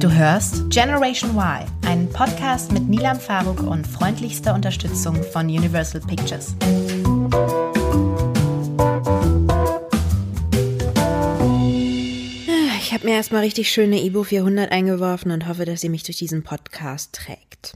Du hörst Generation Y, einen Podcast mit Nilam Faruk und freundlichster Unterstützung von Universal Pictures. Ich habe mir erstmal richtig schöne Ibo 400 eingeworfen und hoffe, dass ihr mich durch diesen Podcast trägt.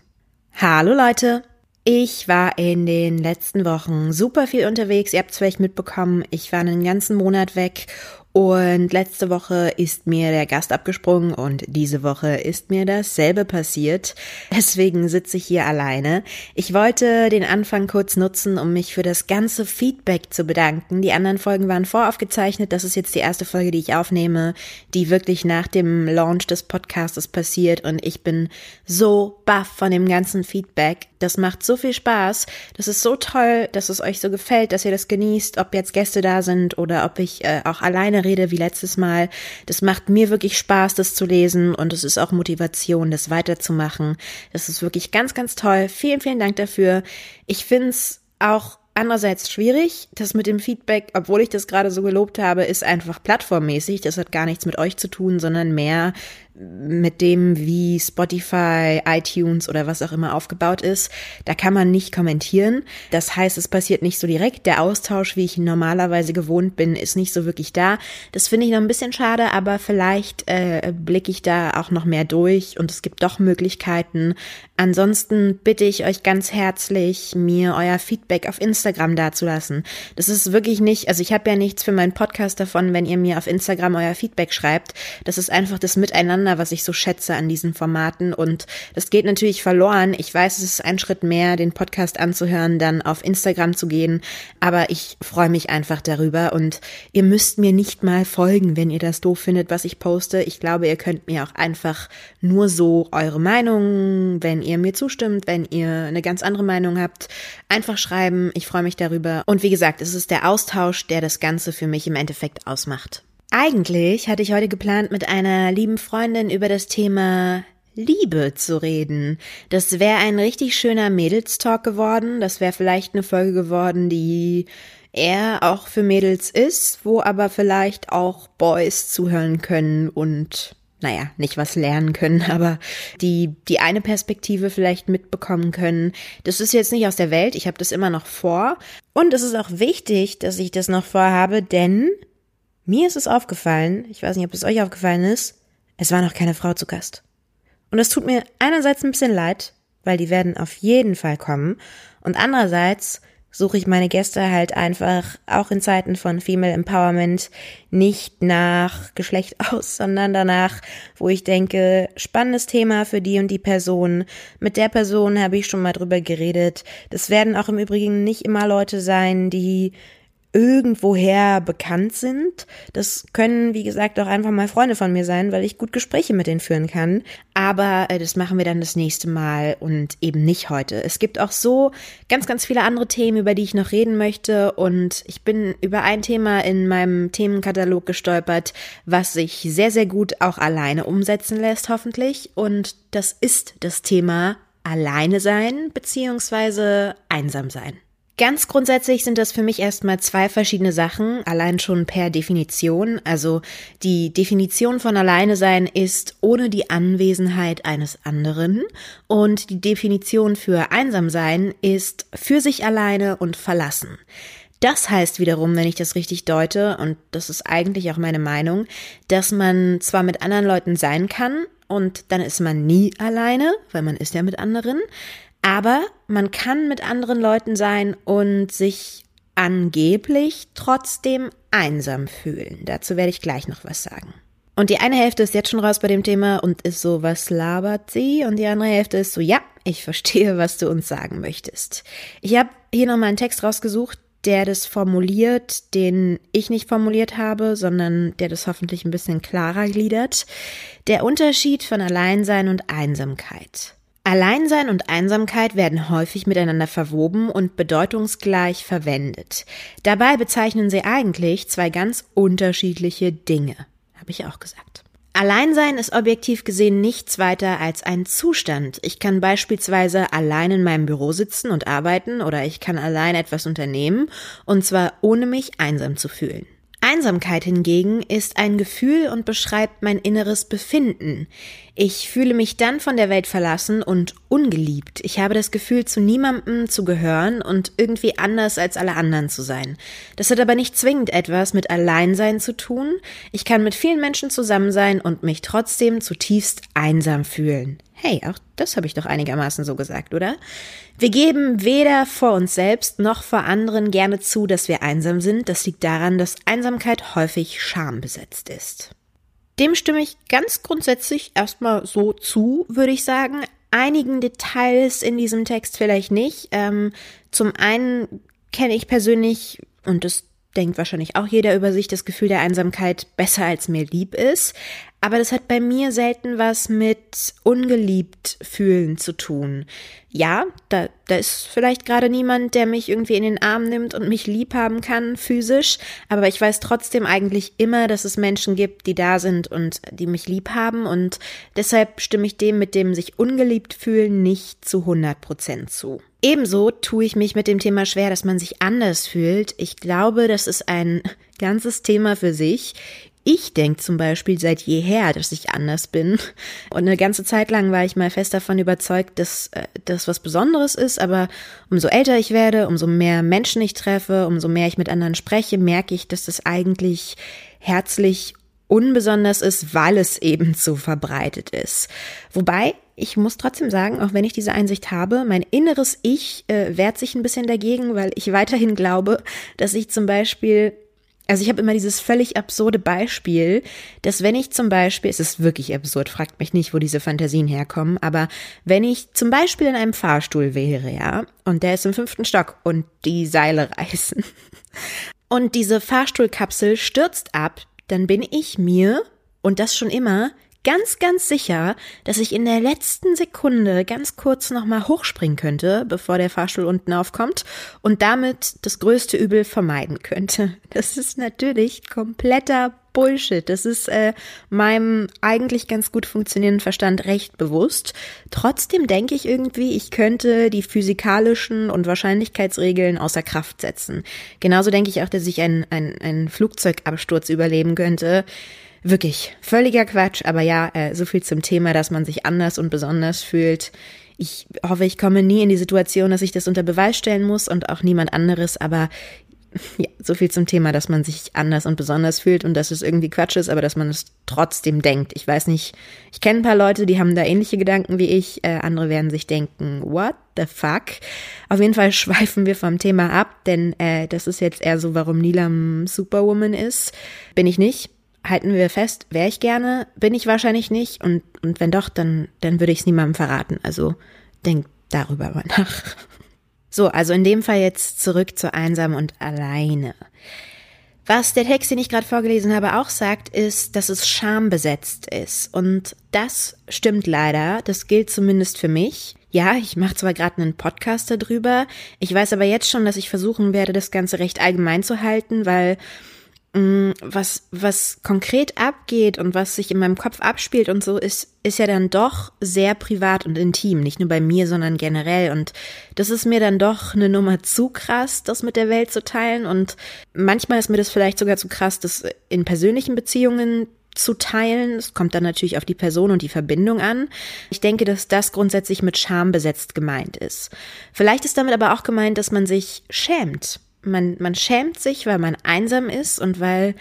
Hallo Leute! Ich war in den letzten Wochen super viel unterwegs. Ihr habt es vielleicht mitbekommen, ich war einen ganzen Monat weg und letzte Woche ist mir der Gast abgesprungen und diese Woche ist mir dasselbe passiert. Deswegen sitze ich hier alleine. Ich wollte den Anfang kurz nutzen, um mich für das ganze Feedback zu bedanken. Die anderen Folgen waren voraufgezeichnet. Das ist jetzt die erste Folge, die ich aufnehme, die wirklich nach dem Launch des Podcastes passiert und ich bin so baff von dem ganzen Feedback. Das macht so viel Spaß. Das ist so toll, dass es euch so gefällt, dass ihr das genießt, ob jetzt Gäste da sind oder ob ich äh, auch alleine rede wie letztes Mal. Das macht mir wirklich Spaß, das zu lesen und es ist auch Motivation, das weiterzumachen. Das ist wirklich ganz, ganz toll. Vielen, vielen Dank dafür. Ich find's auch andererseits schwierig. Das mit dem Feedback, obwohl ich das gerade so gelobt habe, ist einfach plattformmäßig. Das hat gar nichts mit euch zu tun, sondern mehr mit dem, wie Spotify, iTunes oder was auch immer aufgebaut ist, da kann man nicht kommentieren. Das heißt, es passiert nicht so direkt. Der Austausch, wie ich ihn normalerweise gewohnt bin, ist nicht so wirklich da. Das finde ich noch ein bisschen schade, aber vielleicht äh, blicke ich da auch noch mehr durch und es gibt doch Möglichkeiten. Ansonsten bitte ich euch ganz herzlich, mir euer Feedback auf Instagram dazulassen. Das ist wirklich nicht, also ich habe ja nichts für meinen Podcast davon, wenn ihr mir auf Instagram euer Feedback schreibt. Das ist einfach das Miteinander was ich so schätze an diesen Formaten. Und das geht natürlich verloren. Ich weiß, es ist ein Schritt mehr, den Podcast anzuhören, dann auf Instagram zu gehen. Aber ich freue mich einfach darüber. Und ihr müsst mir nicht mal folgen, wenn ihr das doof findet, was ich poste. Ich glaube, ihr könnt mir auch einfach nur so eure Meinung, wenn ihr mir zustimmt, wenn ihr eine ganz andere Meinung habt, einfach schreiben. Ich freue mich darüber. Und wie gesagt, es ist der Austausch, der das Ganze für mich im Endeffekt ausmacht. Eigentlich hatte ich heute geplant, mit einer lieben Freundin über das Thema Liebe zu reden. Das wäre ein richtig schöner Mädelstalk geworden. Das wäre vielleicht eine Folge geworden, die eher auch für Mädels ist, wo aber vielleicht auch Boys zuhören können und naja, nicht was lernen können, aber die, die eine Perspektive vielleicht mitbekommen können. Das ist jetzt nicht aus der Welt, ich habe das immer noch vor. Und es ist auch wichtig, dass ich das noch vorhabe, denn mir ist es aufgefallen, ich weiß nicht, ob es euch aufgefallen ist, es war noch keine Frau zu Gast. Und es tut mir einerseits ein bisschen leid, weil die werden auf jeden Fall kommen. Und andererseits suche ich meine Gäste halt einfach auch in Zeiten von Female Empowerment nicht nach Geschlecht aus, sondern danach, wo ich denke, spannendes Thema für die und die Person. Mit der Person habe ich schon mal drüber geredet. Das werden auch im Übrigen nicht immer Leute sein, die irgendwoher bekannt sind. Das können, wie gesagt, auch einfach mal Freunde von mir sein, weil ich gut Gespräche mit denen führen kann. Aber äh, das machen wir dann das nächste Mal und eben nicht heute. Es gibt auch so ganz, ganz viele andere Themen, über die ich noch reden möchte. Und ich bin über ein Thema in meinem Themenkatalog gestolpert, was sich sehr, sehr gut auch alleine umsetzen lässt, hoffentlich. Und das ist das Thema Alleine sein beziehungsweise einsam sein. Ganz grundsätzlich sind das für mich erstmal zwei verschiedene Sachen, allein schon per Definition. Also die Definition von alleine sein ist ohne die Anwesenheit eines anderen und die Definition für einsam sein ist für sich alleine und verlassen. Das heißt wiederum, wenn ich das richtig deute, und das ist eigentlich auch meine Meinung, dass man zwar mit anderen Leuten sein kann und dann ist man nie alleine, weil man ist ja mit anderen, aber man kann mit anderen Leuten sein und sich angeblich trotzdem einsam fühlen. Dazu werde ich gleich noch was sagen. Und die eine Hälfte ist jetzt schon raus bei dem Thema und ist so, was labert sie? Und die andere Hälfte ist so, ja, ich verstehe, was du uns sagen möchtest. Ich habe hier nochmal einen Text rausgesucht, der das formuliert, den ich nicht formuliert habe, sondern der das hoffentlich ein bisschen klarer gliedert. Der Unterschied von Alleinsein und Einsamkeit. Alleinsein und Einsamkeit werden häufig miteinander verwoben und bedeutungsgleich verwendet. Dabei bezeichnen sie eigentlich zwei ganz unterschiedliche Dinge, habe ich auch gesagt. Alleinsein ist objektiv gesehen nichts weiter als ein Zustand. Ich kann beispielsweise allein in meinem Büro sitzen und arbeiten oder ich kann allein etwas unternehmen, und zwar ohne mich einsam zu fühlen. Einsamkeit hingegen ist ein Gefühl und beschreibt mein inneres Befinden. Ich fühle mich dann von der Welt verlassen und ungeliebt. Ich habe das Gefühl, zu niemandem zu gehören und irgendwie anders als alle anderen zu sein. Das hat aber nicht zwingend etwas mit Alleinsein zu tun. Ich kann mit vielen Menschen zusammen sein und mich trotzdem zutiefst einsam fühlen. Hey, auch das habe ich doch einigermaßen so gesagt, oder? Wir geben weder vor uns selbst noch vor anderen gerne zu, dass wir einsam sind. Das liegt daran, dass Einsamkeit häufig schambesetzt ist. Dem stimme ich ganz grundsätzlich erstmal so zu, würde ich sagen. Einigen Details in diesem Text vielleicht nicht. Ähm, zum einen kenne ich persönlich, und das denkt wahrscheinlich auch jeder über sich, das Gefühl der Einsamkeit besser als mir lieb ist. Aber das hat bei mir selten was mit ungeliebt fühlen zu tun. Ja, da, da ist vielleicht gerade niemand, der mich irgendwie in den Arm nimmt und mich lieb haben kann, physisch. Aber ich weiß trotzdem eigentlich immer, dass es Menschen gibt, die da sind und die mich lieb haben. Und deshalb stimme ich dem mit dem sich ungeliebt fühlen nicht zu 100 Prozent zu. Ebenso tue ich mich mit dem Thema schwer, dass man sich anders fühlt. Ich glaube, das ist ein ganzes Thema für sich. Ich denke zum Beispiel seit jeher, dass ich anders bin. Und eine ganze Zeit lang war ich mal fest davon überzeugt, dass äh, das was Besonderes ist. Aber umso älter ich werde, umso mehr Menschen ich treffe, umso mehr ich mit anderen spreche, merke ich, dass das eigentlich herzlich unbesonders ist, weil es eben so verbreitet ist. Wobei ich muss trotzdem sagen, auch wenn ich diese Einsicht habe, mein inneres Ich äh, wehrt sich ein bisschen dagegen, weil ich weiterhin glaube, dass ich zum Beispiel also ich habe immer dieses völlig absurde Beispiel, dass wenn ich zum Beispiel, es ist wirklich absurd, fragt mich nicht, wo diese Fantasien herkommen, aber wenn ich zum Beispiel in einem Fahrstuhl wäre, ja, und der ist im fünften Stock und die Seile reißen und diese Fahrstuhlkapsel stürzt ab, dann bin ich mir, und das schon immer, ganz, ganz sicher, dass ich in der letzten Sekunde ganz kurz nochmal hochspringen könnte, bevor der Fahrstuhl unten aufkommt und damit das größte Übel vermeiden könnte. Das ist natürlich kompletter Bullshit. Das ist äh, meinem eigentlich ganz gut funktionierenden Verstand recht bewusst. Trotzdem denke ich irgendwie, ich könnte die physikalischen und Wahrscheinlichkeitsregeln außer Kraft setzen. Genauso denke ich auch, dass ich einen, einen, einen Flugzeugabsturz überleben könnte. Wirklich völliger Quatsch, aber ja, äh, so viel zum Thema, dass man sich anders und besonders fühlt. Ich hoffe, ich komme nie in die Situation, dass ich das unter Beweis stellen muss und auch niemand anderes, aber ja, so viel zum Thema, dass man sich anders und besonders fühlt und dass es irgendwie Quatsch ist, aber dass man es trotzdem denkt. Ich weiß nicht, ich kenne ein paar Leute, die haben da ähnliche Gedanken wie ich, äh, andere werden sich denken, what the fuck? Auf jeden Fall schweifen wir vom Thema ab, denn äh, das ist jetzt eher so, warum Nilam Superwoman ist. Bin ich nicht halten wir fest, wäre ich gerne, bin ich wahrscheinlich nicht. Und, und wenn doch, dann, dann würde ich es niemandem verraten. Also denk darüber mal nach. So, also in dem Fall jetzt zurück zu einsam und alleine. Was der Text, den ich gerade vorgelesen habe, auch sagt, ist, dass es schambesetzt ist. Und das stimmt leider. Das gilt zumindest für mich. Ja, ich mache zwar gerade einen Podcast darüber, ich weiß aber jetzt schon, dass ich versuchen werde, das Ganze recht allgemein zu halten, weil was, was konkret abgeht und was sich in meinem Kopf abspielt und so, ist, ist ja dann doch sehr privat und intim. Nicht nur bei mir, sondern generell. Und das ist mir dann doch eine Nummer zu krass, das mit der Welt zu teilen. Und manchmal ist mir das vielleicht sogar zu krass, das in persönlichen Beziehungen zu teilen. Es kommt dann natürlich auf die Person und die Verbindung an. Ich denke, dass das grundsätzlich mit Scham besetzt gemeint ist. Vielleicht ist damit aber auch gemeint, dass man sich schämt man, man schämt sich, weil man einsam ist und weil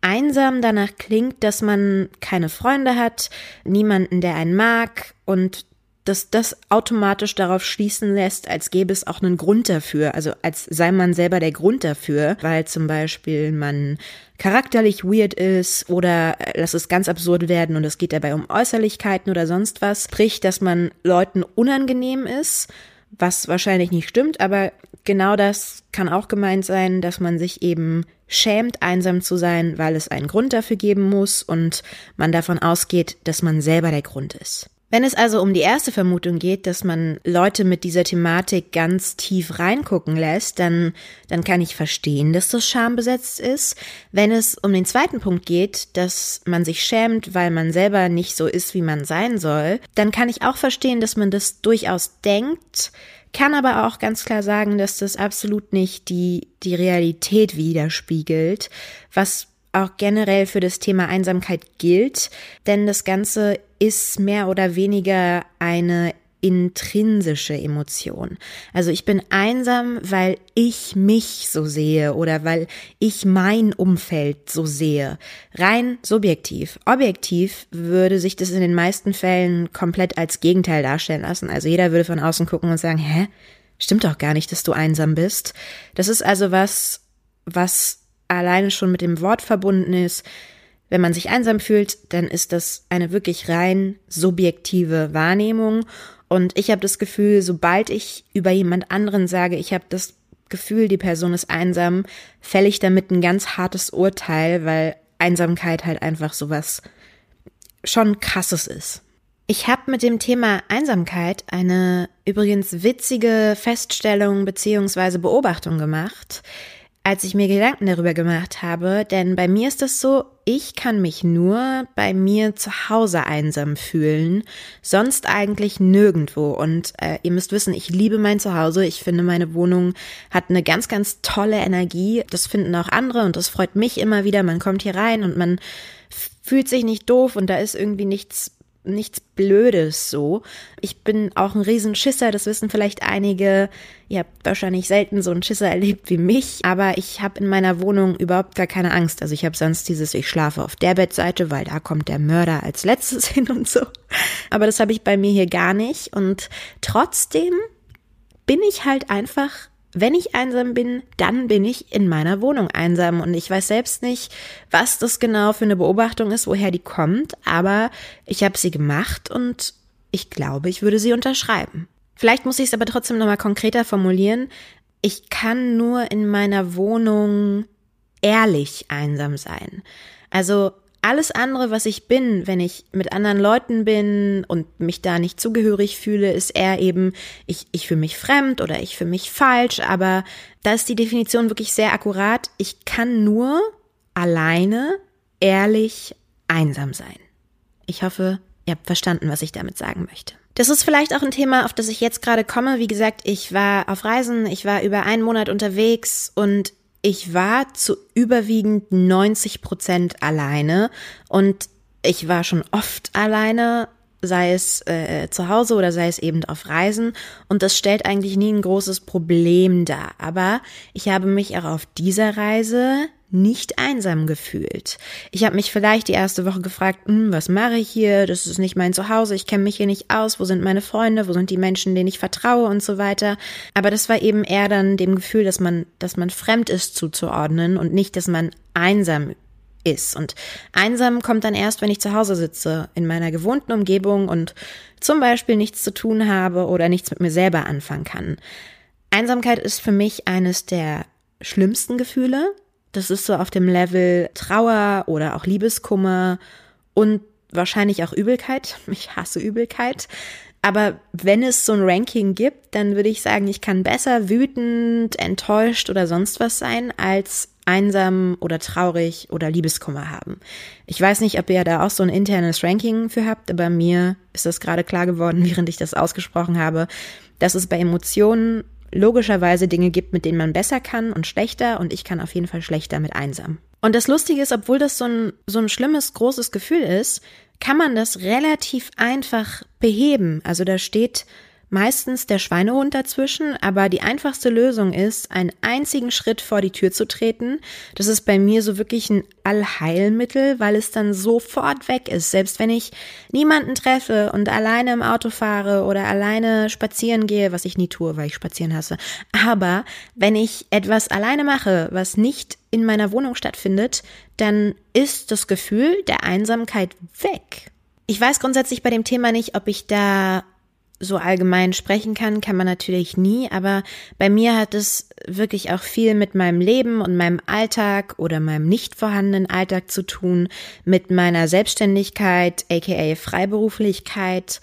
einsam danach klingt, dass man keine Freunde hat, niemanden, der einen mag und dass das automatisch darauf schließen lässt, als gäbe es auch einen Grund dafür, also als sei man selber der Grund dafür, weil zum Beispiel man charakterlich weird ist oder lass es ganz absurd werden und es geht dabei um Äußerlichkeiten oder sonst was, sprich, dass man Leuten unangenehm ist, was wahrscheinlich nicht stimmt, aber genau das kann auch gemeint sein, dass man sich eben schämt, einsam zu sein, weil es einen Grund dafür geben muss und man davon ausgeht, dass man selber der Grund ist. Wenn es also um die erste Vermutung geht, dass man Leute mit dieser Thematik ganz tief reingucken lässt, dann, dann kann ich verstehen, dass das schambesetzt ist. Wenn es um den zweiten Punkt geht, dass man sich schämt, weil man selber nicht so ist, wie man sein soll, dann kann ich auch verstehen, dass man das durchaus denkt, kann aber auch ganz klar sagen, dass das absolut nicht die, die Realität widerspiegelt, was auch generell für das Thema Einsamkeit gilt, denn das Ganze ist mehr oder weniger eine intrinsische Emotion. Also ich bin einsam, weil ich mich so sehe oder weil ich mein Umfeld so sehe. Rein subjektiv. Objektiv würde sich das in den meisten Fällen komplett als Gegenteil darstellen lassen. Also jeder würde von außen gucken und sagen, hä? Stimmt doch gar nicht, dass du einsam bist. Das ist also was, was alleine schon mit dem Wort verbunden ist. Wenn man sich einsam fühlt, dann ist das eine wirklich rein subjektive Wahrnehmung. Und ich habe das Gefühl, sobald ich über jemand anderen sage, ich habe das Gefühl, die Person ist einsam, fälle ich damit ein ganz hartes Urteil, weil Einsamkeit halt einfach sowas schon krasses ist. Ich habe mit dem Thema Einsamkeit eine übrigens witzige Feststellung beziehungsweise Beobachtung gemacht als ich mir Gedanken darüber gemacht habe, denn bei mir ist das so, ich kann mich nur bei mir zu Hause einsam fühlen, sonst eigentlich nirgendwo. Und äh, ihr müsst wissen, ich liebe mein Zuhause. Ich finde, meine Wohnung hat eine ganz, ganz tolle Energie. Das finden auch andere und das freut mich immer wieder. Man kommt hier rein und man fühlt sich nicht doof und da ist irgendwie nichts nichts Blödes so. Ich bin auch ein Riesenschisser, das wissen vielleicht einige. Ihr habt wahrscheinlich selten so einen Schisser erlebt wie mich, aber ich habe in meiner Wohnung überhaupt gar keine Angst. Also ich habe sonst dieses, ich schlafe auf der Bettseite, weil da kommt der Mörder als letztes hin und so. Aber das habe ich bei mir hier gar nicht und trotzdem bin ich halt einfach wenn ich einsam bin, dann bin ich in meiner Wohnung einsam und ich weiß selbst nicht, was das genau für eine Beobachtung ist, woher die kommt, aber ich habe sie gemacht und ich glaube, ich würde sie unterschreiben. Vielleicht muss ich es aber trotzdem nochmal konkreter formulieren. Ich kann nur in meiner Wohnung ehrlich einsam sein. Also alles andere, was ich bin, wenn ich mit anderen Leuten bin und mich da nicht zugehörig fühle, ist eher eben, ich, ich fühle mich fremd oder ich fühle mich falsch, aber da ist die Definition wirklich sehr akkurat. Ich kann nur alleine, ehrlich, einsam sein. Ich hoffe, ihr habt verstanden, was ich damit sagen möchte. Das ist vielleicht auch ein Thema, auf das ich jetzt gerade komme. Wie gesagt, ich war auf Reisen, ich war über einen Monat unterwegs und ich war zu überwiegend 90 Prozent alleine und ich war schon oft alleine, sei es äh, zu Hause oder sei es eben auf Reisen. Und das stellt eigentlich nie ein großes Problem dar. Aber ich habe mich auch auf dieser Reise nicht einsam gefühlt. Ich habe mich vielleicht die erste Woche gefragt, hm, was mache ich hier? Das ist nicht mein Zuhause, ich kenne mich hier nicht aus, wo sind meine Freunde, wo sind die Menschen, denen ich vertraue und so weiter. Aber das war eben eher dann dem Gefühl, dass man, dass man fremd ist zuzuordnen und nicht, dass man einsam ist. Und einsam kommt dann erst, wenn ich zu Hause sitze, in meiner gewohnten Umgebung und zum Beispiel nichts zu tun habe oder nichts mit mir selber anfangen kann. Einsamkeit ist für mich eines der schlimmsten Gefühle, das ist so auf dem Level Trauer oder auch Liebeskummer und wahrscheinlich auch Übelkeit. Ich hasse Übelkeit. Aber wenn es so ein Ranking gibt, dann würde ich sagen, ich kann besser wütend, enttäuscht oder sonst was sein, als einsam oder traurig oder Liebeskummer haben. Ich weiß nicht, ob ihr da auch so ein internes Ranking für habt, aber mir ist das gerade klar geworden, während ich das ausgesprochen habe, dass es bei Emotionen logischerweise Dinge gibt, mit denen man besser kann und schlechter und ich kann auf jeden Fall schlechter mit einsam. Und das Lustige ist, obwohl das so ein, so ein schlimmes, großes Gefühl ist, kann man das relativ einfach beheben. Also da steht meistens der Schweinehund dazwischen, aber die einfachste Lösung ist, einen einzigen Schritt vor die Tür zu treten. Das ist bei mir so wirklich ein Allheilmittel, weil es dann sofort weg ist. Selbst wenn ich niemanden treffe und alleine im Auto fahre oder alleine spazieren gehe, was ich nie tue, weil ich spazieren hasse. Aber wenn ich etwas alleine mache, was nicht in meiner Wohnung stattfindet, dann ist das Gefühl der Einsamkeit weg. Ich weiß grundsätzlich bei dem Thema nicht, ob ich da so allgemein sprechen kann, kann man natürlich nie, aber bei mir hat es wirklich auch viel mit meinem Leben und meinem Alltag oder meinem nicht vorhandenen Alltag zu tun, mit meiner Selbstständigkeit, aka Freiberuflichkeit,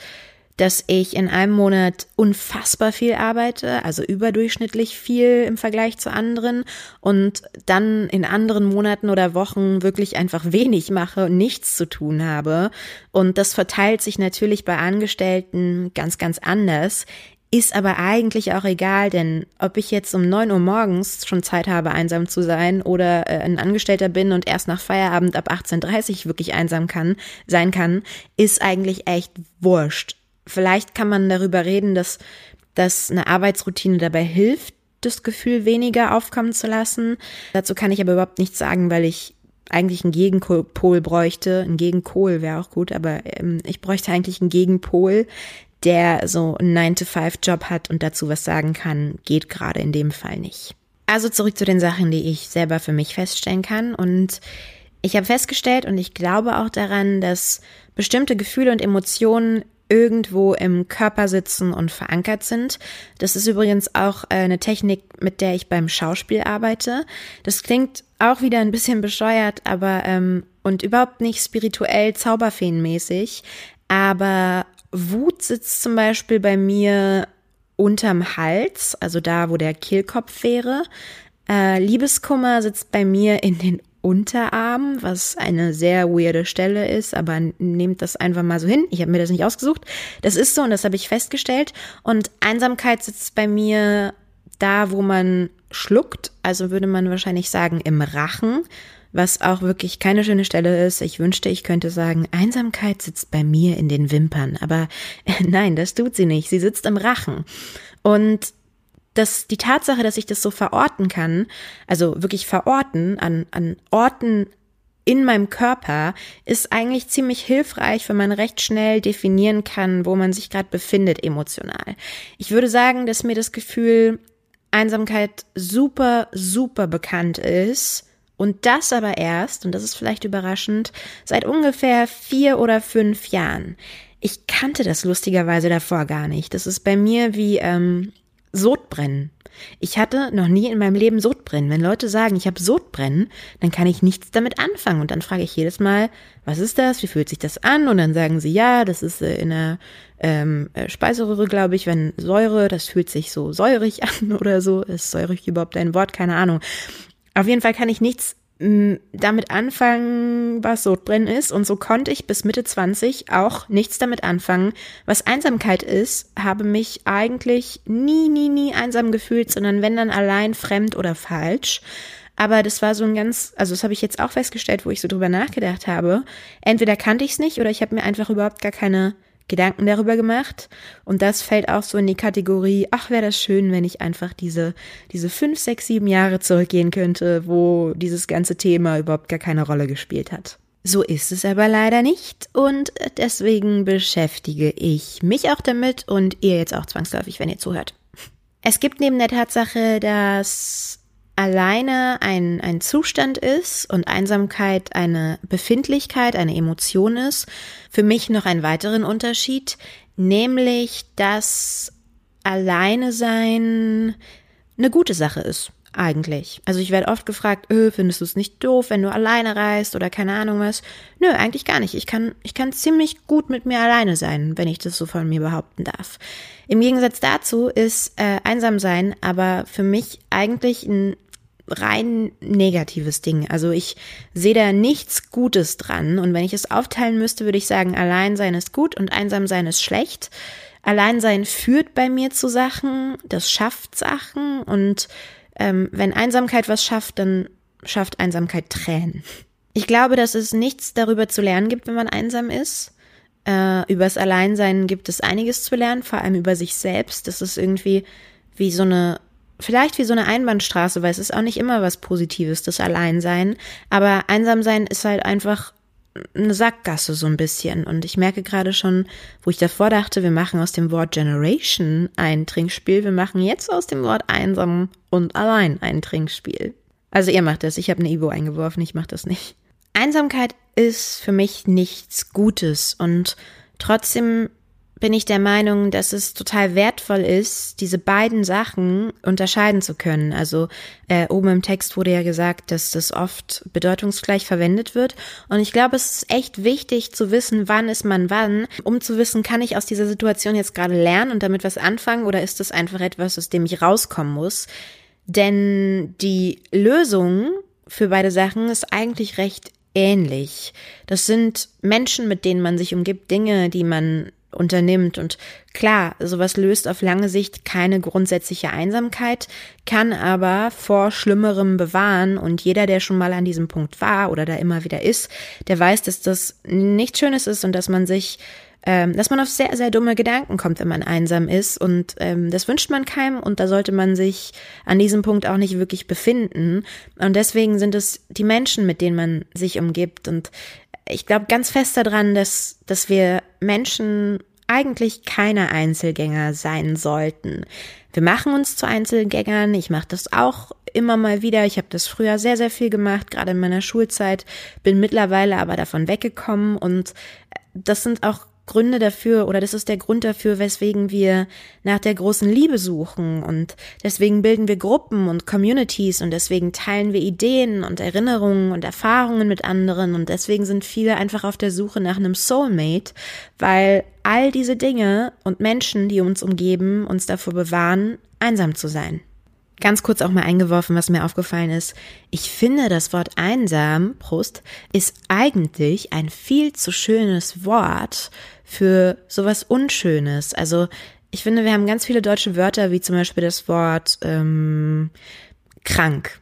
dass ich in einem Monat unfassbar viel arbeite, also überdurchschnittlich viel im Vergleich zu anderen und dann in anderen Monaten oder Wochen wirklich einfach wenig mache und nichts zu tun habe. Und das verteilt sich natürlich bei Angestellten ganz, ganz anders. Ist aber eigentlich auch egal, denn ob ich jetzt um neun Uhr morgens schon Zeit habe, einsam zu sein oder äh, ein Angestellter bin und erst nach Feierabend ab 18.30 Uhr wirklich einsam kann, sein kann, ist eigentlich echt wurscht. Vielleicht kann man darüber reden, dass, dass eine Arbeitsroutine dabei hilft, das Gefühl weniger aufkommen zu lassen. Dazu kann ich aber überhaupt nichts sagen, weil ich eigentlich einen Gegenpol bräuchte. Ein Gegenkohl wäre auch gut, aber ähm, ich bräuchte eigentlich einen Gegenpol, der so einen 9-to-5-Job hat und dazu was sagen kann, geht gerade in dem Fall nicht. Also zurück zu den Sachen, die ich selber für mich feststellen kann. Und ich habe festgestellt und ich glaube auch daran, dass bestimmte Gefühle und Emotionen irgendwo im Körper sitzen und verankert sind. Das ist übrigens auch äh, eine Technik, mit der ich beim Schauspiel arbeite. Das klingt auch wieder ein bisschen bescheuert, aber ähm, und überhaupt nicht spirituell zauberfeenmäßig. Aber Wut sitzt zum Beispiel bei mir unterm Hals, also da, wo der Kehlkopf wäre. Äh, Liebeskummer sitzt bei mir in den Unterarm, was eine sehr weirde Stelle ist, aber nehmt das einfach mal so hin. Ich habe mir das nicht ausgesucht. Das ist so und das habe ich festgestellt. Und Einsamkeit sitzt bei mir da, wo man schluckt, also würde man wahrscheinlich sagen im Rachen, was auch wirklich keine schöne Stelle ist. Ich wünschte, ich könnte sagen, Einsamkeit sitzt bei mir in den Wimpern, aber nein, das tut sie nicht. Sie sitzt im Rachen. Und dass die Tatsache, dass ich das so verorten kann, also wirklich verorten an, an Orten in meinem Körper, ist eigentlich ziemlich hilfreich, wenn man recht schnell definieren kann, wo man sich gerade befindet emotional. Ich würde sagen, dass mir das Gefühl Einsamkeit super, super bekannt ist. Und das aber erst, und das ist vielleicht überraschend, seit ungefähr vier oder fünf Jahren. Ich kannte das lustigerweise davor gar nicht. Das ist bei mir wie ähm, Sodbrennen. Ich hatte noch nie in meinem Leben Sodbrennen. Wenn Leute sagen, ich habe Sodbrennen, dann kann ich nichts damit anfangen. Und dann frage ich jedes Mal, was ist das? Wie fühlt sich das an? Und dann sagen sie, ja, das ist äh, in der ähm, äh, Speiseröhre, glaube ich, wenn Säure, das fühlt sich so säurig an oder so. Ist säurig überhaupt ein Wort? Keine Ahnung. Auf jeden Fall kann ich nichts damit anfangen, was Sodbrennen ist. Und so konnte ich bis Mitte 20 auch nichts damit anfangen, was Einsamkeit ist, habe mich eigentlich nie, nie, nie einsam gefühlt, sondern wenn dann allein, fremd oder falsch. Aber das war so ein ganz, also das habe ich jetzt auch festgestellt, wo ich so drüber nachgedacht habe. Entweder kannte ich es nicht oder ich habe mir einfach überhaupt gar keine Gedanken darüber gemacht. Und das fällt auch so in die Kategorie, ach, wäre das schön, wenn ich einfach diese, diese fünf, sechs, sieben Jahre zurückgehen könnte, wo dieses ganze Thema überhaupt gar keine Rolle gespielt hat. So ist es aber leider nicht und deswegen beschäftige ich mich auch damit und ihr jetzt auch zwangsläufig, wenn ihr zuhört. Es gibt neben der Tatsache, dass alleine ein, ein Zustand ist und Einsamkeit eine Befindlichkeit, eine Emotion ist, für mich noch einen weiteren Unterschied, nämlich, dass alleine sein eine gute Sache ist eigentlich. Also ich werde oft gefragt, öh, findest du es nicht doof, wenn du alleine reist oder keine Ahnung was? Nö, eigentlich gar nicht. Ich kann, ich kann ziemlich gut mit mir alleine sein, wenn ich das so von mir behaupten darf. Im Gegensatz dazu ist äh, einsam sein aber für mich eigentlich ein rein negatives Ding. Also ich sehe da nichts Gutes dran. Und wenn ich es aufteilen müsste, würde ich sagen, Alleinsein ist gut und Einsamsein ist schlecht. Alleinsein führt bei mir zu Sachen, das schafft Sachen und ähm, wenn Einsamkeit was schafft, dann schafft Einsamkeit Tränen. Ich glaube, dass es nichts darüber zu lernen gibt, wenn man einsam ist. Äh, übers Alleinsein gibt es einiges zu lernen, vor allem über sich selbst. Das ist irgendwie wie so eine vielleicht wie so eine Einbahnstraße, weil es ist auch nicht immer was Positives, das Alleinsein. Aber Einsamsein ist halt einfach eine Sackgasse so ein bisschen. Und ich merke gerade schon, wo ich davor dachte, wir machen aus dem Wort Generation ein Trinkspiel, wir machen jetzt aus dem Wort einsam und allein ein Trinkspiel. Also ihr macht das, ich habe eine Ibo eingeworfen, ich mache das nicht. Einsamkeit ist für mich nichts Gutes und trotzdem bin ich der Meinung, dass es total wertvoll ist, diese beiden Sachen unterscheiden zu können. Also äh, oben im Text wurde ja gesagt, dass das oft bedeutungsgleich verwendet wird. Und ich glaube, es ist echt wichtig zu wissen, wann ist man wann, um zu wissen, kann ich aus dieser Situation jetzt gerade lernen und damit was anfangen oder ist das einfach etwas, aus dem ich rauskommen muss. Denn die Lösung für beide Sachen ist eigentlich recht ähnlich. Das sind Menschen, mit denen man sich umgibt, Dinge, die man unternimmt. Und klar, sowas löst auf lange Sicht keine grundsätzliche Einsamkeit, kann aber vor Schlimmerem bewahren. Und jeder, der schon mal an diesem Punkt war oder da immer wieder ist, der weiß, dass das nichts Schönes ist und dass man sich ähm, dass man auf sehr, sehr dumme Gedanken kommt, wenn man einsam ist. Und ähm, das wünscht man keinem und da sollte man sich an diesem Punkt auch nicht wirklich befinden. Und deswegen sind es die Menschen, mit denen man sich umgibt. Und ich glaube ganz fest daran, dass, dass wir Menschen eigentlich keine Einzelgänger sein sollten. Wir machen uns zu Einzelgängern. Ich mache das auch immer mal wieder. Ich habe das früher sehr, sehr viel gemacht, gerade in meiner Schulzeit, bin mittlerweile aber davon weggekommen und das sind auch Gründe dafür oder das ist der Grund dafür, weswegen wir nach der großen Liebe suchen und deswegen bilden wir Gruppen und Communities und deswegen teilen wir Ideen und Erinnerungen und Erfahrungen mit anderen und deswegen sind viele einfach auf der Suche nach einem Soulmate, weil all diese Dinge und Menschen, die uns umgeben, uns davor bewahren, einsam zu sein. Ganz kurz auch mal eingeworfen, was mir aufgefallen ist. Ich finde, das Wort einsam, Prost, ist eigentlich ein viel zu schönes Wort für sowas Unschönes. Also ich finde, wir haben ganz viele deutsche Wörter, wie zum Beispiel das Wort ähm, krank.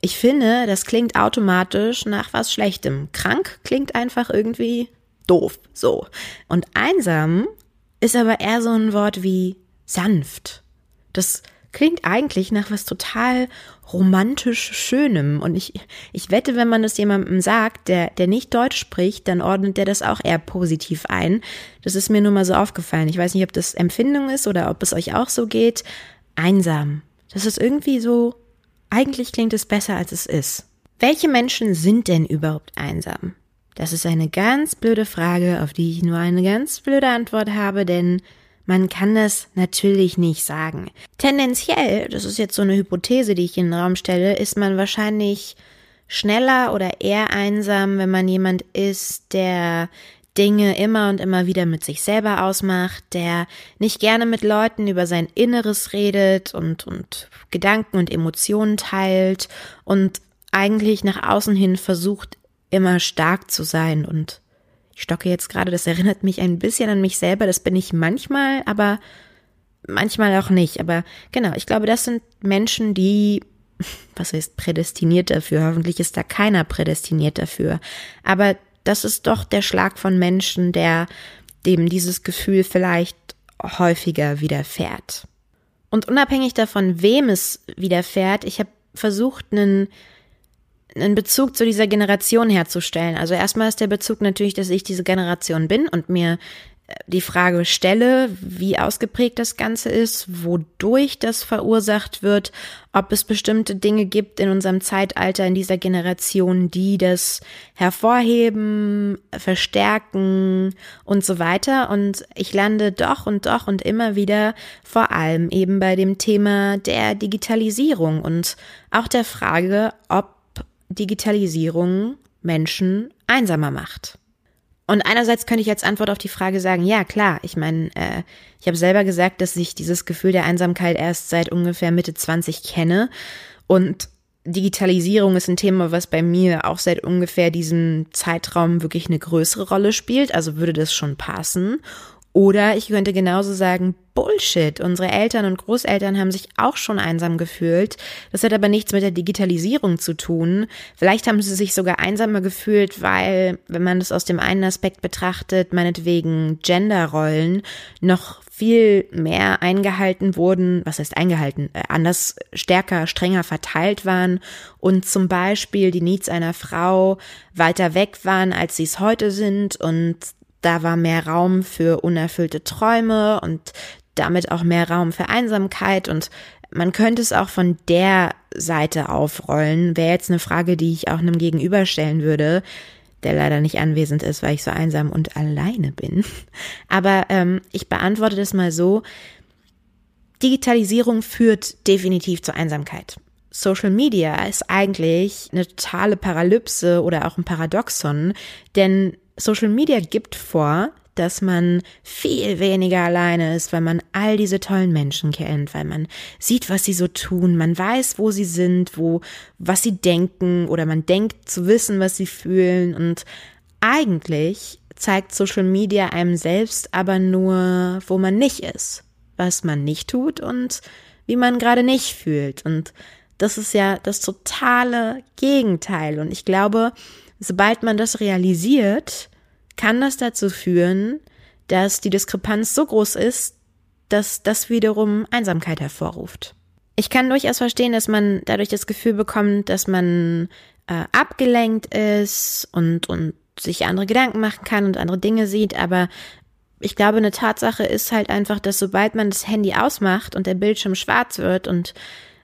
Ich finde, das klingt automatisch nach was Schlechtem. Krank klingt einfach irgendwie doof. So. Und einsam ist aber eher so ein Wort wie sanft. Das klingt eigentlich nach was total romantisch Schönem. Und ich, ich wette, wenn man das jemandem sagt, der, der nicht Deutsch spricht, dann ordnet der das auch eher positiv ein. Das ist mir nur mal so aufgefallen. Ich weiß nicht, ob das Empfindung ist oder ob es euch auch so geht. Einsam. Das ist irgendwie so, eigentlich klingt es besser, als es ist. Welche Menschen sind denn überhaupt einsam? Das ist eine ganz blöde Frage, auf die ich nur eine ganz blöde Antwort habe, denn man kann das natürlich nicht sagen. Tendenziell, das ist jetzt so eine Hypothese, die ich in den Raum stelle, ist man wahrscheinlich schneller oder eher einsam, wenn man jemand ist, der Dinge immer und immer wieder mit sich selber ausmacht, der nicht gerne mit Leuten über sein Inneres redet und, und Gedanken und Emotionen teilt und eigentlich nach außen hin versucht, immer stark zu sein und ich stocke jetzt gerade, das erinnert mich ein bisschen an mich selber, das bin ich manchmal, aber manchmal auch nicht. Aber genau, ich glaube, das sind Menschen, die, was heißt prädestiniert dafür? Hoffentlich ist da keiner prädestiniert dafür. Aber das ist doch der Schlag von Menschen, der dem dieses Gefühl vielleicht häufiger widerfährt. Und unabhängig davon, wem es widerfährt, ich habe versucht, einen einen Bezug zu dieser Generation herzustellen. Also erstmal ist der Bezug natürlich, dass ich diese Generation bin und mir äh, die Frage stelle, wie ausgeprägt das Ganze ist, wodurch das verursacht wird, ob es bestimmte Dinge gibt in unserem Zeitalter, in dieser Generation, die das hervorheben, verstärken und so weiter. Und ich lande doch und doch und immer wieder vor allem eben bei dem Thema der Digitalisierung und auch der Frage, ob Digitalisierung Menschen einsamer macht. Und einerseits könnte ich als Antwort auf die Frage sagen, ja klar, ich meine, äh, ich habe selber gesagt, dass ich dieses Gefühl der Einsamkeit erst seit ungefähr Mitte 20 kenne. Und Digitalisierung ist ein Thema, was bei mir auch seit ungefähr diesem Zeitraum wirklich eine größere Rolle spielt. Also würde das schon passen. Oder ich könnte genauso sagen, Bullshit. Unsere Eltern und Großeltern haben sich auch schon einsam gefühlt. Das hat aber nichts mit der Digitalisierung zu tun. Vielleicht haben sie sich sogar einsamer gefühlt, weil, wenn man das aus dem einen Aspekt betrachtet, meinetwegen Genderrollen noch viel mehr eingehalten wurden, was heißt eingehalten, äh, anders stärker, strenger verteilt waren und zum Beispiel die Needs einer Frau weiter weg waren, als sie es heute sind und da war mehr Raum für unerfüllte Träume und damit auch mehr Raum für Einsamkeit und man könnte es auch von der Seite aufrollen. Wäre jetzt eine Frage, die ich auch einem gegenüberstellen würde. der leider nicht anwesend ist, weil ich so einsam und alleine bin. Aber ähm, ich beantworte das mal so. Digitalisierung führt definitiv zur Einsamkeit. Social Media ist eigentlich eine totale Paralypse oder auch ein Paradoxon, denn Social Media gibt vor, dass man viel weniger alleine ist, weil man all diese tollen Menschen kennt, weil man sieht, was sie so tun, man weiß, wo sie sind, wo, was sie denken oder man denkt zu wissen, was sie fühlen. Und eigentlich zeigt Social Media einem selbst aber nur, wo man nicht ist, was man nicht tut und wie man gerade nicht fühlt. Und das ist ja das totale Gegenteil. Und ich glaube, sobald man das realisiert, kann das dazu führen, dass die Diskrepanz so groß ist, dass das wiederum Einsamkeit hervorruft. Ich kann durchaus verstehen, dass man dadurch das Gefühl bekommt, dass man äh, abgelenkt ist und, und sich andere Gedanken machen kann und andere Dinge sieht, aber ich glaube, eine Tatsache ist halt einfach, dass sobald man das Handy ausmacht und der Bildschirm schwarz wird und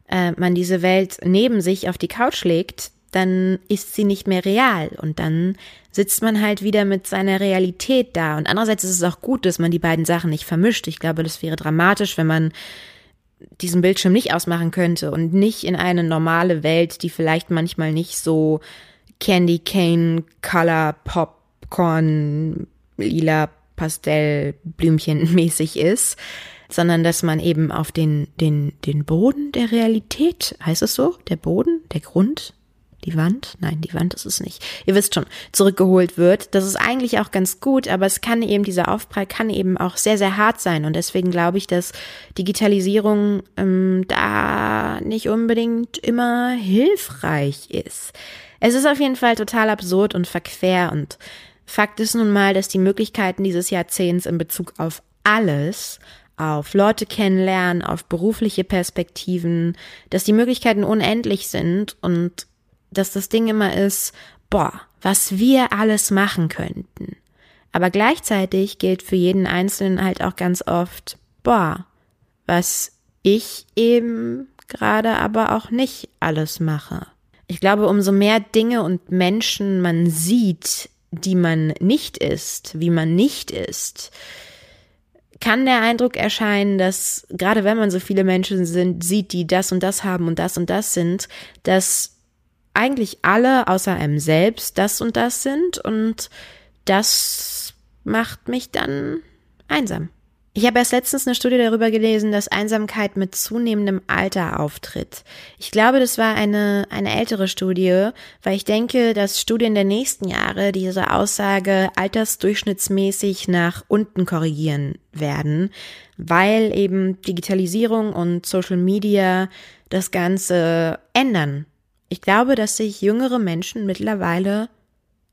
äh, man diese Welt neben sich auf die Couch legt, dann ist sie nicht mehr real und dann sitzt man halt wieder mit seiner Realität da. Und andererseits ist es auch gut, dass man die beiden Sachen nicht vermischt. Ich glaube, das wäre dramatisch, wenn man diesen Bildschirm nicht ausmachen könnte und nicht in eine normale Welt, die vielleicht manchmal nicht so Candy Cane, Color, Popcorn, lila, Pastell, Blümchen mäßig ist, sondern dass man eben auf den, den, den Boden der Realität, heißt es so, der Boden, der Grund, die Wand, nein, die Wand ist es nicht. Ihr wisst schon, zurückgeholt wird. Das ist eigentlich auch ganz gut, aber es kann eben, dieser Aufprall kann eben auch sehr, sehr hart sein. Und deswegen glaube ich, dass Digitalisierung ähm, da nicht unbedingt immer hilfreich ist. Es ist auf jeden Fall total absurd und verquer und Fakt ist nun mal, dass die Möglichkeiten dieses Jahrzehnts in Bezug auf alles auf Leute kennenlernen, auf berufliche Perspektiven, dass die Möglichkeiten unendlich sind und dass das Ding immer ist, boah, was wir alles machen könnten. Aber gleichzeitig gilt für jeden Einzelnen halt auch ganz oft, boah, was ich eben gerade aber auch nicht alles mache. Ich glaube, umso mehr Dinge und Menschen man sieht, die man nicht ist, wie man nicht ist, kann der Eindruck erscheinen, dass gerade wenn man so viele Menschen sind, sieht, die das und das haben und das und das sind, dass eigentlich alle außer einem selbst das und das sind und das macht mich dann einsam. Ich habe erst letztens eine Studie darüber gelesen, dass Einsamkeit mit zunehmendem Alter auftritt. Ich glaube, das war eine, eine ältere Studie, weil ich denke, dass Studien der nächsten Jahre diese Aussage altersdurchschnittsmäßig nach unten korrigieren werden, weil eben Digitalisierung und Social Media das Ganze ändern ich glaube, dass sich jüngere Menschen mittlerweile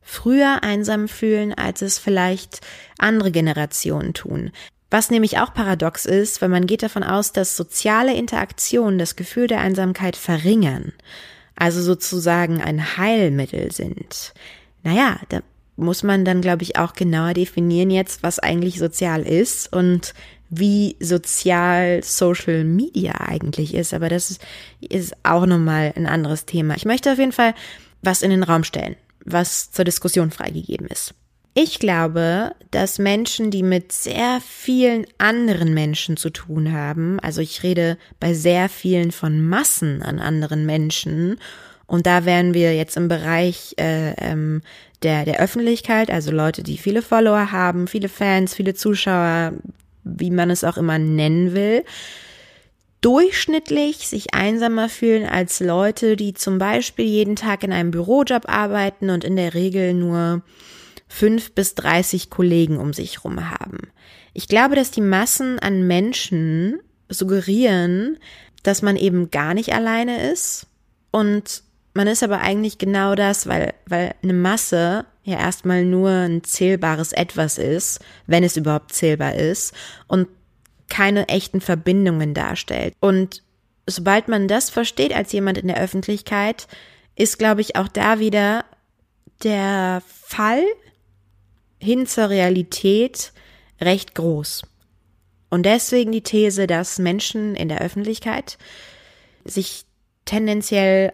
früher einsam fühlen, als es vielleicht andere Generationen tun. Was nämlich auch paradox ist, weil man geht davon aus, dass soziale Interaktionen das Gefühl der Einsamkeit verringern, also sozusagen ein Heilmittel sind. Naja, da muss man dann, glaube ich, auch genauer definieren jetzt, was eigentlich sozial ist und wie sozial Social Media eigentlich ist. Aber das ist, auch nochmal ein anderes Thema. Ich möchte auf jeden Fall was in den Raum stellen, was zur Diskussion freigegeben ist. Ich glaube, dass Menschen, die mit sehr vielen anderen Menschen zu tun haben, also ich rede bei sehr vielen von Massen an anderen Menschen, und da wären wir jetzt im Bereich äh, ähm, der, der Öffentlichkeit, also Leute, die viele Follower haben, viele Fans, viele Zuschauer, wie man es auch immer nennen will, durchschnittlich sich einsamer fühlen als Leute, die zum Beispiel jeden Tag in einem Bürojob arbeiten und in der Regel nur fünf bis dreißig Kollegen um sich herum haben. Ich glaube, dass die Massen an Menschen suggerieren, dass man eben gar nicht alleine ist und man ist aber eigentlich genau das, weil, weil eine Masse ja erstmal nur ein zählbares Etwas ist, wenn es überhaupt zählbar ist und keine echten Verbindungen darstellt. Und sobald man das versteht als jemand in der Öffentlichkeit, ist, glaube ich, auch da wieder der Fall hin zur Realität recht groß. Und deswegen die These, dass Menschen in der Öffentlichkeit sich tendenziell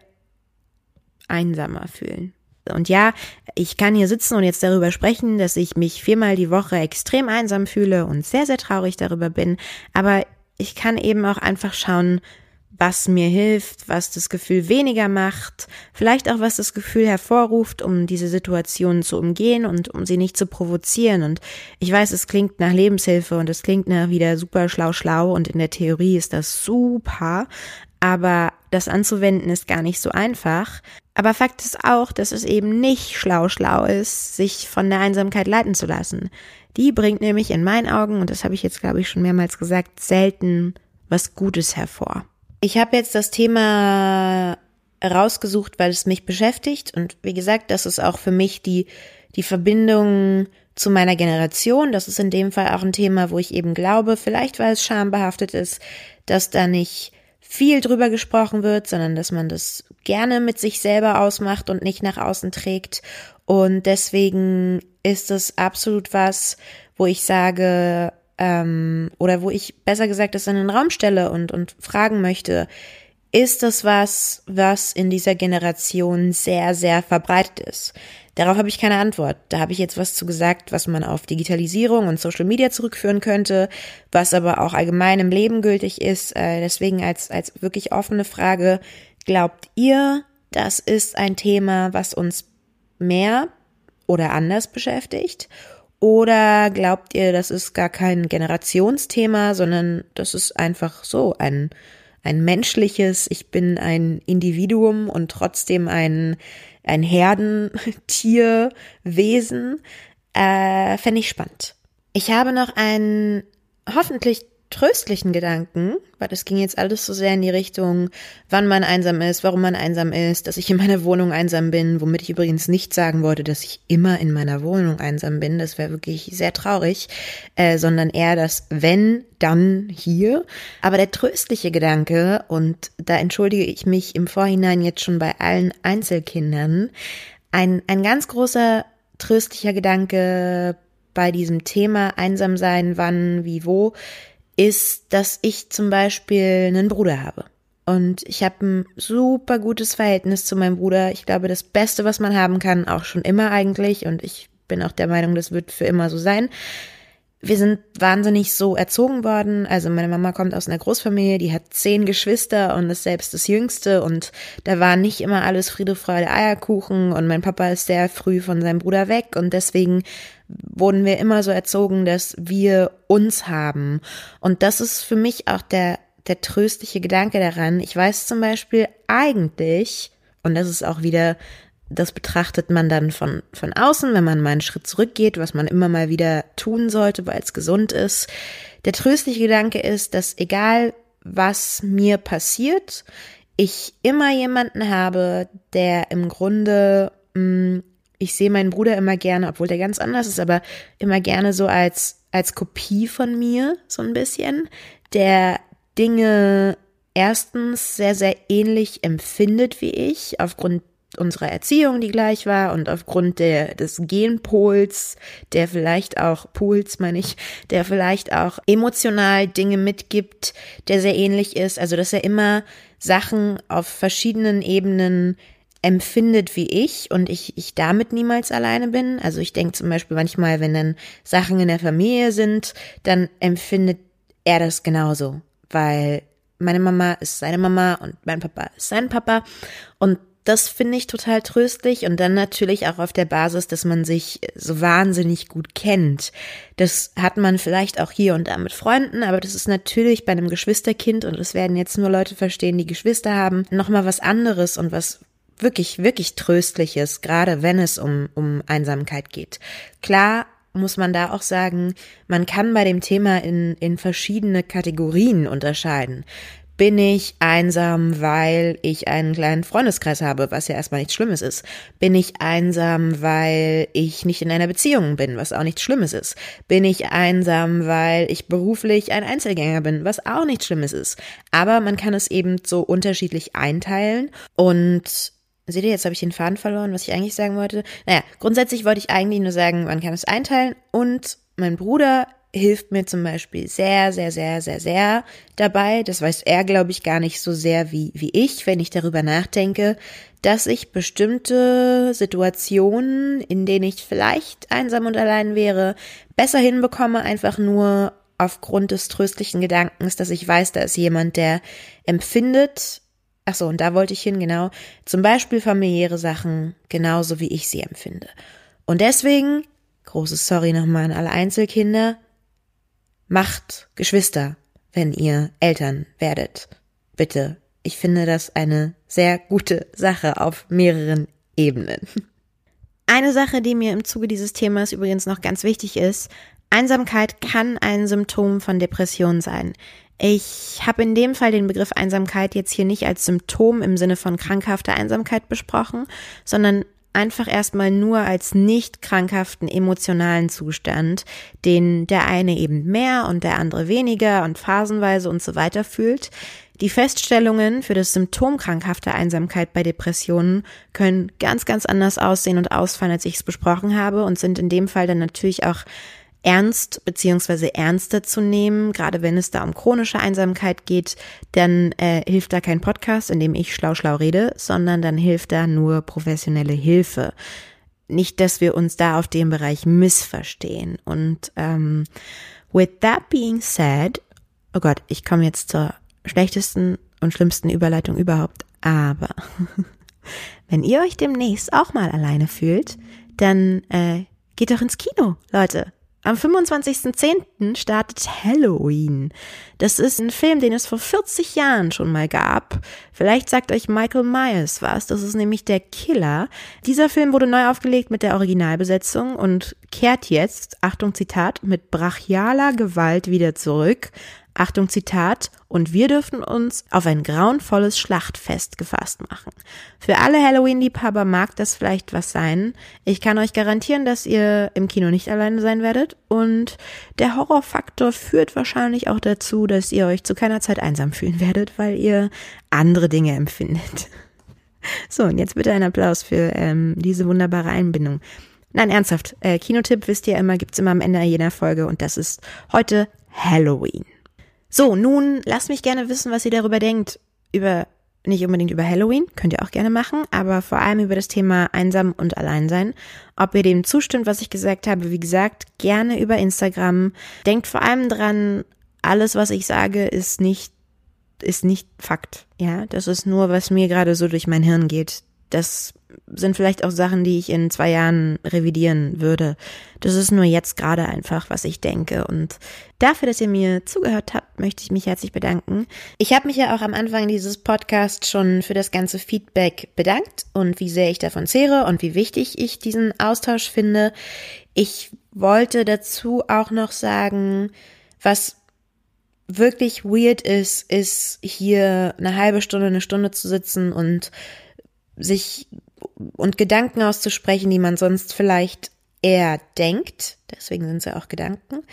einsamer fühlen. Und ja, ich kann hier sitzen und jetzt darüber sprechen, dass ich mich viermal die Woche extrem einsam fühle und sehr, sehr traurig darüber bin. Aber ich kann eben auch einfach schauen, was mir hilft, was das Gefühl weniger macht, vielleicht auch was das Gefühl hervorruft, um diese Situation zu umgehen und um sie nicht zu provozieren. Und ich weiß, es klingt nach Lebenshilfe und es klingt nach wieder super schlau schlau und in der Theorie ist das super, aber das anzuwenden ist gar nicht so einfach. Aber Fakt ist auch, dass es eben nicht schlau schlau ist, sich von der Einsamkeit leiten zu lassen. Die bringt nämlich in meinen Augen, und das habe ich jetzt glaube ich schon mehrmals gesagt, selten was Gutes hervor. Ich habe jetzt das Thema rausgesucht, weil es mich beschäftigt und wie gesagt, das ist auch für mich die, die Verbindung zu meiner Generation. Das ist in dem Fall auch ein Thema, wo ich eben glaube, vielleicht weil es schambehaftet ist, dass da nicht viel drüber gesprochen wird, sondern dass man das gerne mit sich selber ausmacht und nicht nach außen trägt. Und deswegen ist es absolut was, wo ich sage, ähm, oder wo ich besser gesagt das in den Raum stelle und, und fragen möchte, ist das was, was in dieser Generation sehr, sehr verbreitet ist? Darauf habe ich keine Antwort. Da habe ich jetzt was zu gesagt, was man auf Digitalisierung und Social Media zurückführen könnte, was aber auch allgemein im Leben gültig ist. Äh, deswegen als, als wirklich offene Frage, glaubt ihr, das ist ein Thema, was uns mehr oder anders beschäftigt? Oder glaubt ihr, das ist gar kein Generationsthema, sondern das ist einfach so ein, ein menschliches, ich bin ein Individuum und trotzdem ein, ein Herdentierwesen? Äh, Fände ich spannend. Ich habe noch einen hoffentlich tröstlichen Gedanken, weil es ging jetzt alles so sehr in die Richtung, wann man einsam ist, warum man einsam ist, dass ich in meiner Wohnung einsam bin, womit ich übrigens nicht sagen wollte, dass ich immer in meiner Wohnung einsam bin, das wäre wirklich sehr traurig, äh, sondern eher das wenn, dann hier. Aber der tröstliche Gedanke, und da entschuldige ich mich im Vorhinein jetzt schon bei allen Einzelkindern, ein, ein ganz großer tröstlicher Gedanke bei diesem Thema einsam sein, wann, wie, wo, ist, dass ich zum Beispiel einen Bruder habe. Und ich habe ein super gutes Verhältnis zu meinem Bruder. Ich glaube, das Beste, was man haben kann, auch schon immer eigentlich. Und ich bin auch der Meinung, das wird für immer so sein. Wir sind wahnsinnig so erzogen worden. Also meine Mama kommt aus einer Großfamilie, die hat zehn Geschwister und ist selbst das Jüngste. Und da war nicht immer alles Friede, Freude, Eierkuchen. Und mein Papa ist sehr früh von seinem Bruder weg. Und deswegen wurden wir immer so erzogen, dass wir uns haben. Und das ist für mich auch der, der tröstliche Gedanke daran. Ich weiß zum Beispiel eigentlich, und das ist auch wieder, das betrachtet man dann von, von außen, wenn man mal einen Schritt zurückgeht, was man immer mal wieder tun sollte, weil es gesund ist. Der tröstliche Gedanke ist, dass egal was mir passiert, ich immer jemanden habe, der im Grunde mh, mm, ich sehe meinen Bruder immer gerne, obwohl der ganz anders ist, aber immer gerne so als, als Kopie von mir, so ein bisschen, der Dinge erstens sehr, sehr ähnlich empfindet wie ich, aufgrund unserer Erziehung, die gleich war und aufgrund der, des Genpols, der vielleicht auch, Puls meine ich, der vielleicht auch emotional Dinge mitgibt, der sehr ähnlich ist, also dass er immer Sachen auf verschiedenen Ebenen empfindet wie ich und ich, ich damit niemals alleine bin. Also ich denke zum Beispiel manchmal, wenn dann Sachen in der Familie sind, dann empfindet er das genauso, weil meine Mama ist seine Mama und mein Papa ist sein Papa und das finde ich total tröstlich und dann natürlich auch auf der Basis, dass man sich so wahnsinnig gut kennt. Das hat man vielleicht auch hier und da mit Freunden, aber das ist natürlich bei einem Geschwisterkind und das werden jetzt nur Leute verstehen, die Geschwister haben, nochmal was anderes und was wirklich, wirklich Tröstliches, gerade wenn es um, um Einsamkeit geht. Klar muss man da auch sagen, man kann bei dem Thema in, in verschiedene Kategorien unterscheiden. Bin ich einsam, weil ich einen kleinen Freundeskreis habe, was ja erstmal nichts Schlimmes ist? Bin ich einsam, weil ich nicht in einer Beziehung bin, was auch nichts Schlimmes ist? Bin ich einsam, weil ich beruflich ein Einzelgänger bin, was auch nichts Schlimmes ist? Aber man kann es eben so unterschiedlich einteilen und Seht ihr, jetzt habe ich den Faden verloren, was ich eigentlich sagen wollte. Naja, grundsätzlich wollte ich eigentlich nur sagen, man kann es einteilen und mein Bruder hilft mir zum Beispiel sehr, sehr, sehr, sehr, sehr dabei. Das weiß er, glaube ich, gar nicht so sehr wie, wie ich, wenn ich darüber nachdenke, dass ich bestimmte Situationen, in denen ich vielleicht einsam und allein wäre, besser hinbekomme, einfach nur aufgrund des tröstlichen Gedankens, dass ich weiß, da ist jemand, der empfindet, ach so, und da wollte ich hin, genau, zum Beispiel familiäre Sachen genauso wie ich sie empfinde. Und deswegen, großes Sorry nochmal an alle Einzelkinder, macht Geschwister, wenn ihr Eltern werdet. Bitte. Ich finde das eine sehr gute Sache auf mehreren Ebenen. Eine Sache, die mir im Zuge dieses Themas übrigens noch ganz wichtig ist, Einsamkeit kann ein Symptom von Depression sein. Ich habe in dem Fall den Begriff Einsamkeit jetzt hier nicht als Symptom im Sinne von krankhafter Einsamkeit besprochen, sondern einfach erstmal nur als nicht krankhaften emotionalen Zustand, den der eine eben mehr und der andere weniger und phasenweise und so weiter fühlt. Die Feststellungen für das Symptom krankhafter Einsamkeit bei Depressionen können ganz, ganz anders aussehen und ausfallen, als ich es besprochen habe und sind in dem Fall dann natürlich auch ernst beziehungsweise ernster zu nehmen, gerade wenn es da um chronische Einsamkeit geht, dann äh, hilft da kein Podcast, in dem ich schlau schlau rede, sondern dann hilft da nur professionelle Hilfe. Nicht, dass wir uns da auf dem Bereich missverstehen. Und ähm, with that being said, oh Gott, ich komme jetzt zur schlechtesten und schlimmsten Überleitung überhaupt, aber wenn ihr euch demnächst auch mal alleine fühlt, dann äh, geht doch ins Kino, Leute. Am 25.10. startet Halloween. Das ist ein Film, den es vor 40 Jahren schon mal gab. Vielleicht sagt euch Michael Myers was. Das ist nämlich der Killer. Dieser Film wurde neu aufgelegt mit der Originalbesetzung und kehrt jetzt, Achtung Zitat, mit brachialer Gewalt wieder zurück. Achtung Zitat, und wir dürfen uns auf ein grauenvolles Schlachtfest gefasst machen. Für alle Halloween-Liebhaber mag das vielleicht was sein. Ich kann euch garantieren, dass ihr im Kino nicht alleine sein werdet und der Horrorfaktor führt wahrscheinlich auch dazu, dass ihr euch zu keiner Zeit einsam fühlen werdet, weil ihr andere Dinge empfindet. So, und jetzt bitte ein Applaus für ähm, diese wunderbare Einbindung. Nein, ernsthaft, äh, Kinotipp wisst ihr immer, gibt's immer am Ende jener Folge und das ist heute Halloween. So, nun lasst mich gerne wissen, was ihr darüber denkt. Über, nicht unbedingt über Halloween, könnt ihr auch gerne machen, aber vor allem über das Thema Einsam und Alleinsein. Ob ihr dem zustimmt, was ich gesagt habe, wie gesagt, gerne über Instagram. Denkt vor allem dran, alles, was ich sage, ist nicht, ist nicht Fakt. Ja, das ist nur, was mir gerade so durch mein Hirn geht. Das sind vielleicht auch Sachen, die ich in zwei Jahren revidieren würde. Das ist nur jetzt gerade einfach, was ich denke. Und dafür, dass ihr mir zugehört habt, möchte ich mich herzlich bedanken. Ich habe mich ja auch am Anfang dieses Podcasts schon für das ganze Feedback bedankt und wie sehr ich davon zehre und wie wichtig ich diesen Austausch finde. Ich wollte dazu auch noch sagen, was wirklich weird ist, ist hier eine halbe Stunde, eine Stunde zu sitzen und sich und Gedanken auszusprechen, die man sonst vielleicht eher denkt. Deswegen sind es ja auch Gedanken.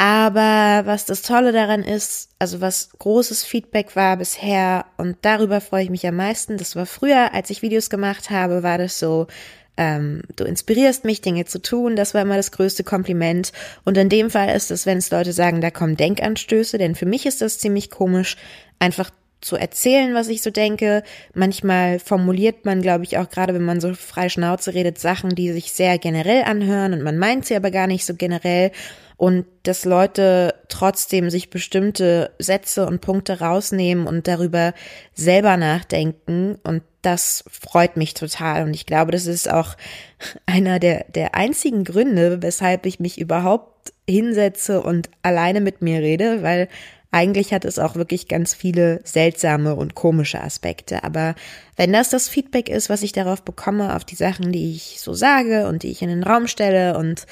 Aber was das Tolle daran ist, also was großes Feedback war bisher und darüber freue ich mich am meisten. Das war früher, als ich Videos gemacht habe, war das so, ähm, du inspirierst mich, Dinge zu tun. Das war immer das größte Kompliment. Und in dem Fall ist es, wenn es Leute sagen, da kommen Denkanstöße, denn für mich ist das ziemlich komisch, einfach zu erzählen, was ich so denke. Manchmal formuliert man, glaube ich, auch gerade, wenn man so frei Schnauze redet, Sachen, die sich sehr generell anhören und man meint sie aber gar nicht so generell. Und dass Leute trotzdem sich bestimmte Sätze und Punkte rausnehmen und darüber selber nachdenken. Und das freut mich total. Und ich glaube, das ist auch einer der, der einzigen Gründe, weshalb ich mich überhaupt hinsetze und alleine mit mir rede, weil eigentlich hat es auch wirklich ganz viele seltsame und komische Aspekte. Aber wenn das das Feedback ist, was ich darauf bekomme, auf die Sachen, die ich so sage und die ich in den Raum stelle und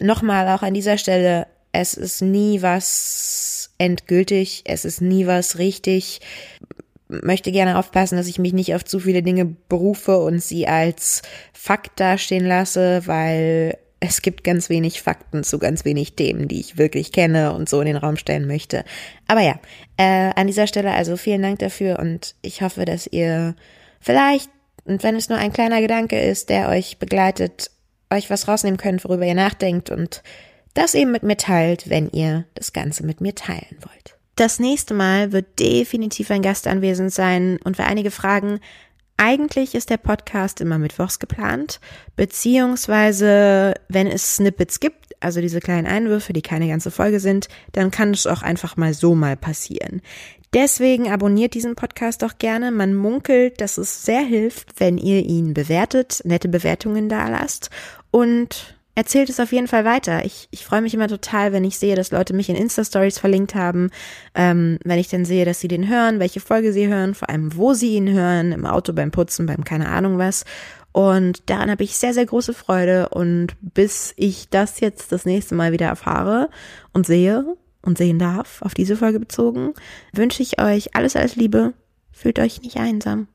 nochmal auch an dieser Stelle, es ist nie was endgültig, es ist nie was richtig. Möchte gerne aufpassen, dass ich mich nicht auf zu viele Dinge berufe und sie als Fakt dastehen lasse, weil es gibt ganz wenig Fakten zu ganz wenig Themen, die ich wirklich kenne und so in den Raum stellen möchte. Aber ja, äh, an dieser Stelle also vielen Dank dafür und ich hoffe, dass ihr vielleicht, und wenn es nur ein kleiner Gedanke ist, der euch begleitet, euch was rausnehmen könnt, worüber ihr nachdenkt und das eben mit mir teilt, wenn ihr das Ganze mit mir teilen wollt. Das nächste Mal wird definitiv ein Gast anwesend sein und für einige fragen, eigentlich ist der Podcast immer mittwochs geplant, beziehungsweise wenn es Snippets gibt, also diese kleinen Einwürfe, die keine ganze Folge sind, dann kann es auch einfach mal so mal passieren. Deswegen abonniert diesen Podcast doch gerne. Man munkelt, dass es sehr hilft, wenn ihr ihn bewertet, nette Bewertungen da lasst und erzählt es auf jeden Fall weiter. Ich, ich freue mich immer total, wenn ich sehe, dass Leute mich in Insta-Stories verlinkt haben, ähm, wenn ich dann sehe, dass sie den hören, welche Folge sie hören, vor allem wo sie ihn hören, im Auto, beim Putzen, beim keine Ahnung was. Und daran habe ich sehr, sehr große Freude. Und bis ich das jetzt das nächste Mal wieder erfahre und sehe und sehen darf, auf diese Folge bezogen, wünsche ich euch alles, alles Liebe. Fühlt euch nicht einsam.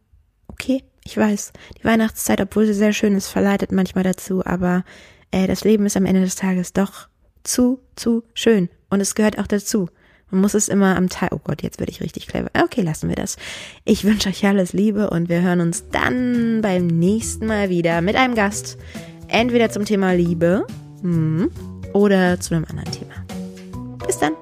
Okay? Ich weiß, die Weihnachtszeit, obwohl sie sehr schön ist, verleitet manchmal dazu, aber äh, das Leben ist am Ende des Tages doch zu, zu schön. Und es gehört auch dazu. Man muss es immer am Teil. Oh Gott, jetzt werde ich richtig clever. Okay, lassen wir das. Ich wünsche euch alles Liebe und wir hören uns dann beim nächsten Mal wieder mit einem Gast. Entweder zum Thema Liebe hm, oder zu einem anderen Thema. Bis dann.